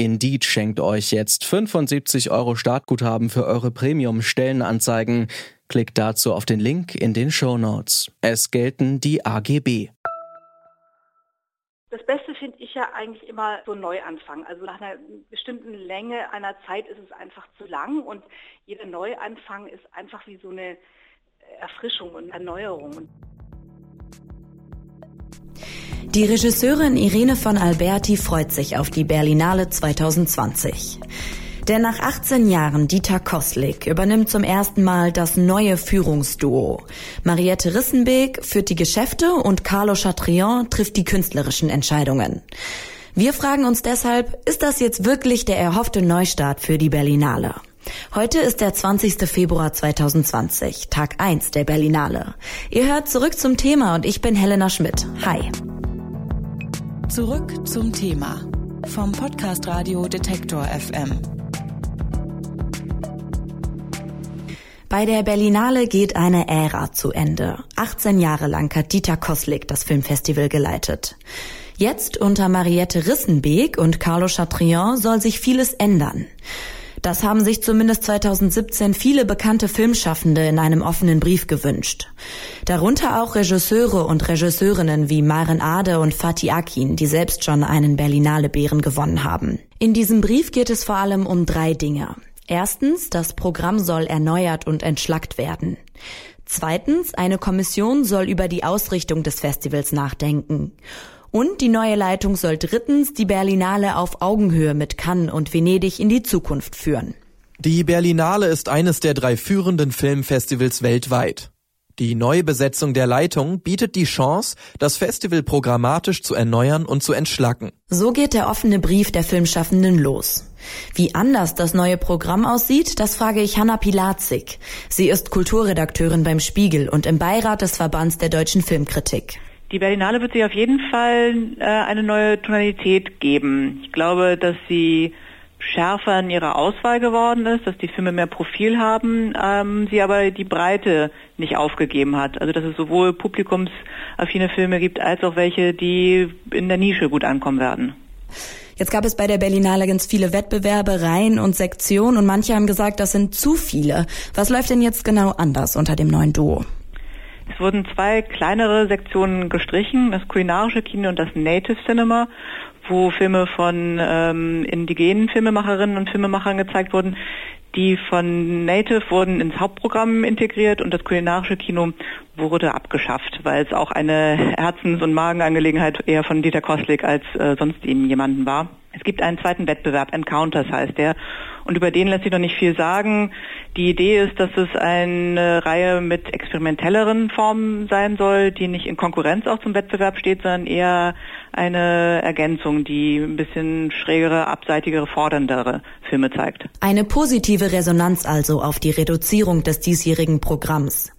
Indeed schenkt euch jetzt 75 Euro Startguthaben für eure Premium-Stellenanzeigen. Klickt dazu auf den Link in den Show Notes. Es gelten die AGB. Das Beste finde ich ja eigentlich immer so Neuanfang. Also nach einer bestimmten Länge einer Zeit ist es einfach zu lang und jeder Neuanfang ist einfach wie so eine Erfrischung und Erneuerung. Die Regisseurin Irene von Alberti freut sich auf die Berlinale 2020. Denn nach 18 Jahren Dieter Koslik übernimmt zum ersten Mal das neue Führungsduo. Mariette Rissenbeek führt die Geschäfte und Carlo Chatrion trifft die künstlerischen Entscheidungen. Wir fragen uns deshalb, ist das jetzt wirklich der erhoffte Neustart für die Berlinale? Heute ist der 20. Februar 2020, Tag 1 der Berlinale. Ihr hört zurück zum Thema und ich bin Helena Schmidt. Hi. Zurück zum Thema vom Podcast Radio Detektor FM. Bei der Berlinale geht eine Ära zu Ende. 18 Jahre lang hat Dieter Koslik das Filmfestival geleitet. Jetzt unter Mariette Rissenbeek und Carlo Chatrion soll sich vieles ändern. Das haben sich zumindest 2017 viele bekannte Filmschaffende in einem offenen Brief gewünscht. Darunter auch Regisseure und Regisseurinnen wie Maren Ade und Fatih Akin, die selbst schon einen Berlinale Bären gewonnen haben. In diesem Brief geht es vor allem um drei Dinge. Erstens, das Programm soll erneuert und entschlackt werden. Zweitens, eine Kommission soll über die Ausrichtung des Festivals nachdenken. Und die neue Leitung soll drittens die Berlinale auf Augenhöhe mit Cannes und Venedig in die Zukunft führen. Die Berlinale ist eines der drei führenden Filmfestivals weltweit. Die neue Besetzung der Leitung bietet die Chance, das Festival programmatisch zu erneuern und zu entschlacken. So geht der offene Brief der Filmschaffenden los. Wie anders das neue Programm aussieht, das frage ich Hanna Pilatzik. Sie ist Kulturredakteurin beim Spiegel und im Beirat des Verbands der deutschen Filmkritik. Die Berlinale wird sich auf jeden Fall äh, eine neue Tonalität geben. Ich glaube, dass sie schärfer in ihrer Auswahl geworden ist, dass die Filme mehr Profil haben, ähm, sie aber die Breite nicht aufgegeben hat. Also dass es sowohl publikumsaffine Filme gibt, als auch welche, die in der Nische gut ankommen werden. Jetzt gab es bei der Berlinale ganz viele Wettbewerbe, Reihen und Sektionen und manche haben gesagt, das sind zu viele. Was läuft denn jetzt genau anders unter dem neuen Duo? Es wurden zwei kleinere Sektionen gestrichen, das kulinarische Kino und das Native Cinema wo Filme von ähm, indigenen Filmemacherinnen und Filmemachern gezeigt wurden. Die von Native wurden ins Hauptprogramm integriert und das kulinarische Kino wurde abgeschafft, weil es auch eine Herzens- und Magenangelegenheit eher von Dieter Koslik als äh, sonst ihm jemanden war. Es gibt einen zweiten Wettbewerb, Encounters heißt der, und über den lässt sich noch nicht viel sagen. Die Idee ist, dass es eine Reihe mit experimentelleren Formen sein soll, die nicht in Konkurrenz auch zum Wettbewerb steht, sondern eher eine Ergänzung, die ein bisschen schrägere, abseitigere, forderndere Filme zeigt. Eine positive Resonanz also auf die Reduzierung des diesjährigen Programms.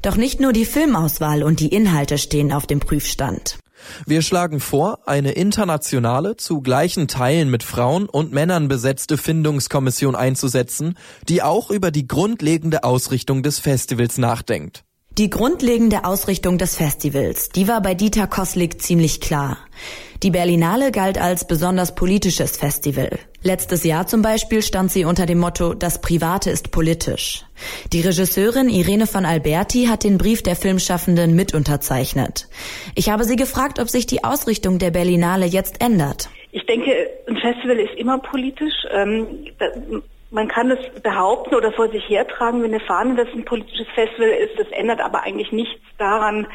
Doch nicht nur die Filmauswahl und die Inhalte stehen auf dem Prüfstand. Wir schlagen vor, eine internationale, zu gleichen Teilen mit Frauen und Männern besetzte Findungskommission einzusetzen, die auch über die grundlegende Ausrichtung des Festivals nachdenkt. Die grundlegende Ausrichtung des Festivals, die war bei Dieter Koslik ziemlich klar. Die Berlinale galt als besonders politisches Festival. Letztes Jahr zum Beispiel stand sie unter dem Motto Das Private ist politisch. Die Regisseurin Irene von Alberti hat den Brief der Filmschaffenden mit unterzeichnet. Ich habe sie gefragt, ob sich die Ausrichtung der Berlinale jetzt ändert. Ich denke, ein Festival ist immer politisch. Ähm, man kann es behaupten oder vor sich hertragen, wenn eine Fahne das ein politisches Festival ist. Das ändert aber eigentlich nichts daran,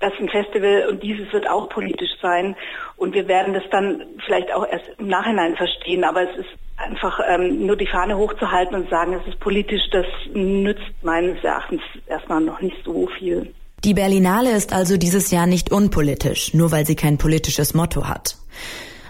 dass ein Festival und dieses wird auch politisch sein. Und wir werden das dann vielleicht auch erst im Nachhinein verstehen. Aber es ist einfach ähm, nur die Fahne hochzuhalten und sagen, es ist politisch, das nützt meines Erachtens erstmal noch nicht so viel. Die Berlinale ist also dieses Jahr nicht unpolitisch, nur weil sie kein politisches Motto hat.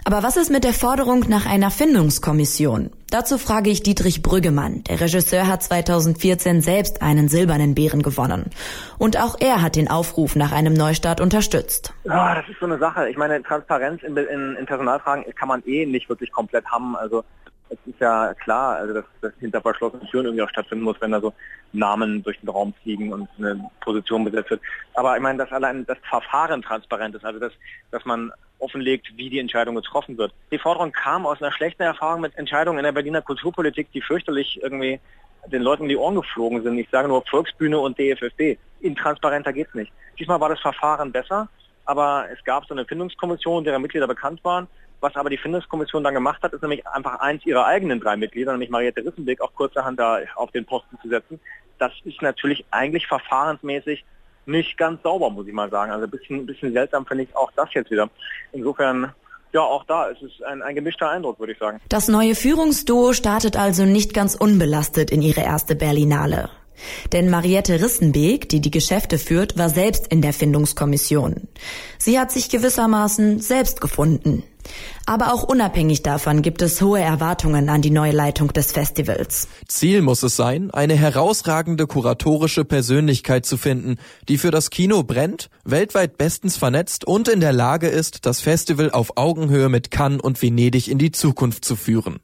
Aber was ist mit der Forderung nach einer Findungskommission? Dazu frage ich Dietrich Brüggemann. Der Regisseur hat 2014 selbst einen silbernen Bären gewonnen. Und auch er hat den Aufruf nach einem Neustart unterstützt. Ja, das ist so eine Sache. Ich meine, Transparenz in, in, in Personalfragen kann man eh nicht wirklich komplett haben. Also es ist ja klar, also dass das hinter verschlossenen Türen irgendwie auch stattfinden muss, wenn da so Namen durch den Raum fliegen und eine Position besetzt wird. Aber ich meine, dass allein das Verfahren transparent ist, also dass, dass man offenlegt, wie die Entscheidung getroffen wird. Die Forderung kam aus einer schlechten Erfahrung mit Entscheidungen in der Berliner Kulturpolitik, die fürchterlich irgendwie den Leuten in die Ohren geflogen sind. Ich sage nur Volksbühne und DFFB. Intransparenter geht's nicht. Diesmal war das Verfahren besser, aber es gab so eine Findungskommission, deren Mitglieder bekannt waren. Was aber die Findungskommission dann gemacht hat, ist nämlich einfach eins ihrer eigenen drei Mitglieder, nämlich Mariette Rissenbeck, auch kurzerhand da auf den Posten zu setzen. Das ist natürlich eigentlich verfahrensmäßig nicht ganz sauber, muss ich mal sagen. Also ein bisschen, ein bisschen seltsam finde ich auch das jetzt wieder. Insofern ja, auch da ist es ein, ein gemischter Eindruck, würde ich sagen. Das neue Führungsduo startet also nicht ganz unbelastet in ihre erste Berlinale. Denn Mariette Rissenbeek, die die Geschäfte führt, war selbst in der Findungskommission. Sie hat sich gewissermaßen selbst gefunden. Aber auch unabhängig davon gibt es hohe Erwartungen an die neue Leitung des Festivals. Ziel muss es sein, eine herausragende kuratorische Persönlichkeit zu finden, die für das Kino brennt, weltweit bestens vernetzt und in der Lage ist, das Festival auf Augenhöhe mit Cannes und Venedig in die Zukunft zu führen.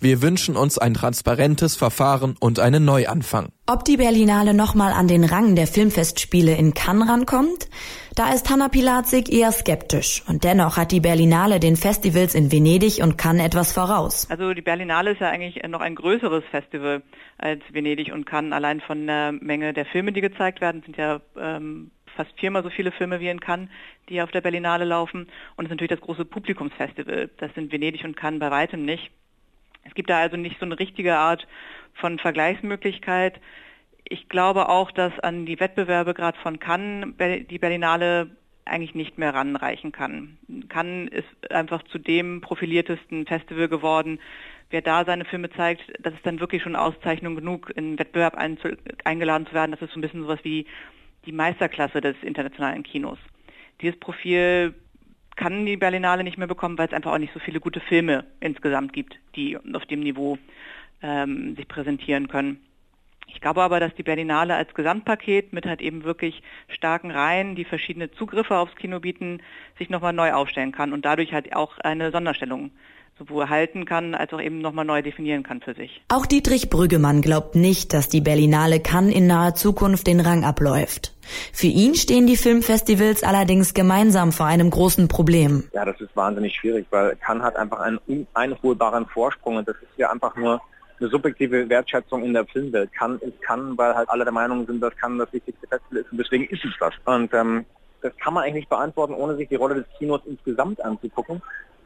Wir wünschen uns ein transparentes Verfahren und einen Neuanfang. Ob die Berlinale nochmal an den Rang der Filmfestspiele in Cannes rankommt? Da ist Hanna Pilatzig eher skeptisch. Und dennoch hat die Berlinale den Festivals in Venedig und Cannes etwas voraus. Also die Berlinale ist ja eigentlich noch ein größeres Festival als Venedig und Cannes. Allein von der Menge der Filme, die gezeigt werden, sind ja ähm, fast viermal so viele Filme wie in Cannes, die auf der Berlinale laufen. Und es ist natürlich das große Publikumsfestival. Das sind Venedig und Cannes bei weitem nicht. Es gibt da also nicht so eine richtige Art von Vergleichsmöglichkeit. Ich glaube auch, dass an die Wettbewerbe gerade von Cannes die Berlinale eigentlich nicht mehr ranreichen kann. Cannes ist einfach zu dem profiliertesten Festival geworden. Wer da seine Filme zeigt, das ist dann wirklich schon Auszeichnung genug, in Wettbewerb eingeladen zu werden. Das ist so ein bisschen sowas wie die Meisterklasse des internationalen Kinos. Dieses Profil kann die Berlinale nicht mehr bekommen, weil es einfach auch nicht so viele gute Filme insgesamt gibt, die auf dem Niveau ähm, sich präsentieren können. Ich glaube aber, dass die Berlinale als Gesamtpaket mit halt eben wirklich starken Reihen, die verschiedene Zugriffe aufs Kino bieten, sich nochmal neu aufstellen kann und dadurch halt auch eine Sonderstellung sowohl halten kann, als auch eben nochmal neu definieren kann für sich. Auch Dietrich Brüggemann glaubt nicht, dass die Berlinale Cannes in naher Zukunft den Rang abläuft. Für ihn stehen die Filmfestivals allerdings gemeinsam vor einem großen Problem. Ja, das ist wahnsinnig schwierig, weil Cannes hat einfach einen uneinholbaren Vorsprung und das ist ja einfach nur eine subjektive Wertschätzung in der Filmwelt. Kann ist kann, weil halt alle der Meinung sind, dass Cannes das wichtigste Festival ist und deswegen ist es das. Und ähm, das kann man eigentlich nicht beantworten, ohne sich die Rolle des Kinos insgesamt anzugucken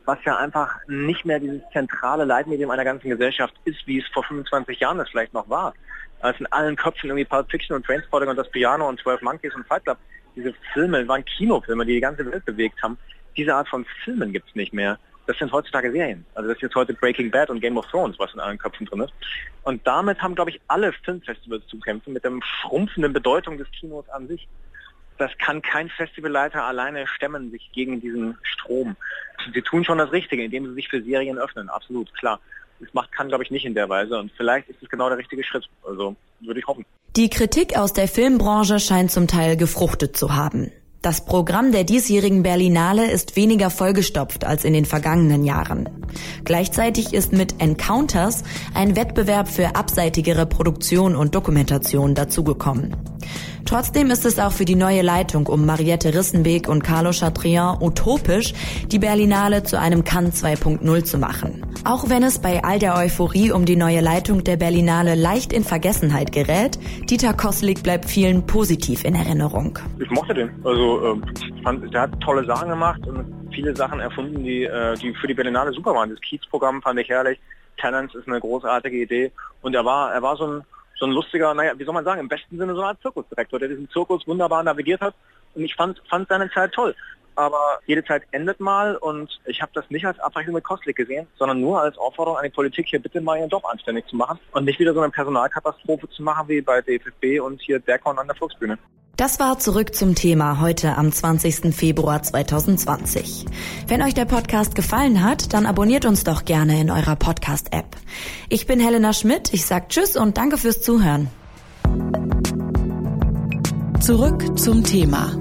was ja einfach nicht mehr dieses zentrale Leitmedium einer ganzen Gesellschaft ist, wie es vor 25 Jahren das vielleicht noch war. Als in allen Köpfen irgendwie Pulp Fiction und Trainspotting und das Piano und 12 Monkeys und Fight Club, diese Filme waren Kinofilme, die die ganze Welt bewegt haben. Diese Art von Filmen gibt es nicht mehr. Das sind heutzutage Serien. Also das ist jetzt heute Breaking Bad und Game of Thrones, was in allen Köpfen drin ist. Und damit haben, glaube ich, alle Filmfestivals zu kämpfen mit der schrumpfenden Bedeutung des Kinos an sich das kann kein Festivalleiter alleine stemmen, sich gegen diesen Strom. Sie tun schon das Richtige, indem sie sich für Serien öffnen, absolut, klar. Das macht kann, glaube ich, nicht in der Weise und vielleicht ist es genau der richtige Schritt. Also würde ich hoffen. Die Kritik aus der Filmbranche scheint zum Teil gefruchtet zu haben. Das Programm der diesjährigen Berlinale ist weniger vollgestopft als in den vergangenen Jahren. Gleichzeitig ist mit Encounters ein Wettbewerb für abseitigere Produktion und Dokumentation dazugekommen. Trotzdem ist es auch für die neue Leitung um Mariette Rissenbeek und Carlo Chatrian utopisch, die Berlinale zu einem Cannes 2.0 zu machen. Auch wenn es bei all der Euphorie um die neue Leitung der Berlinale leicht in Vergessenheit gerät, Dieter Koslik bleibt vielen positiv in Erinnerung. Ich mochte den. Also äh, fand, der hat tolle Sachen gemacht und viele Sachen erfunden, die, äh, die für die Berlinale super waren. Das Kiez-Programm fand ich herrlich. Tenants ist eine großartige Idee und er war, er war so ein so ein lustiger, naja, wie soll man sagen, im besten Sinne so eine Art Zirkusdirektor, der diesen Zirkus wunderbar navigiert hat. Und ich fand, fand seine Zeit toll aber jede Zeit endet mal und ich habe das nicht als Abrechnung mit Kostlik gesehen, sondern nur als Aufforderung an die Politik, hier bitte mal ihren Job anständig zu machen und nicht wieder so eine Personalkatastrophe zu machen wie bei DFB und hier Bergkorn an der Volksbühne. Das war zurück zum Thema heute am 20. Februar 2020. Wenn euch der Podcast gefallen hat, dann abonniert uns doch gerne in eurer Podcast-App. Ich bin Helena Schmidt, ich sag Tschüss und danke fürs Zuhören. Zurück zum Thema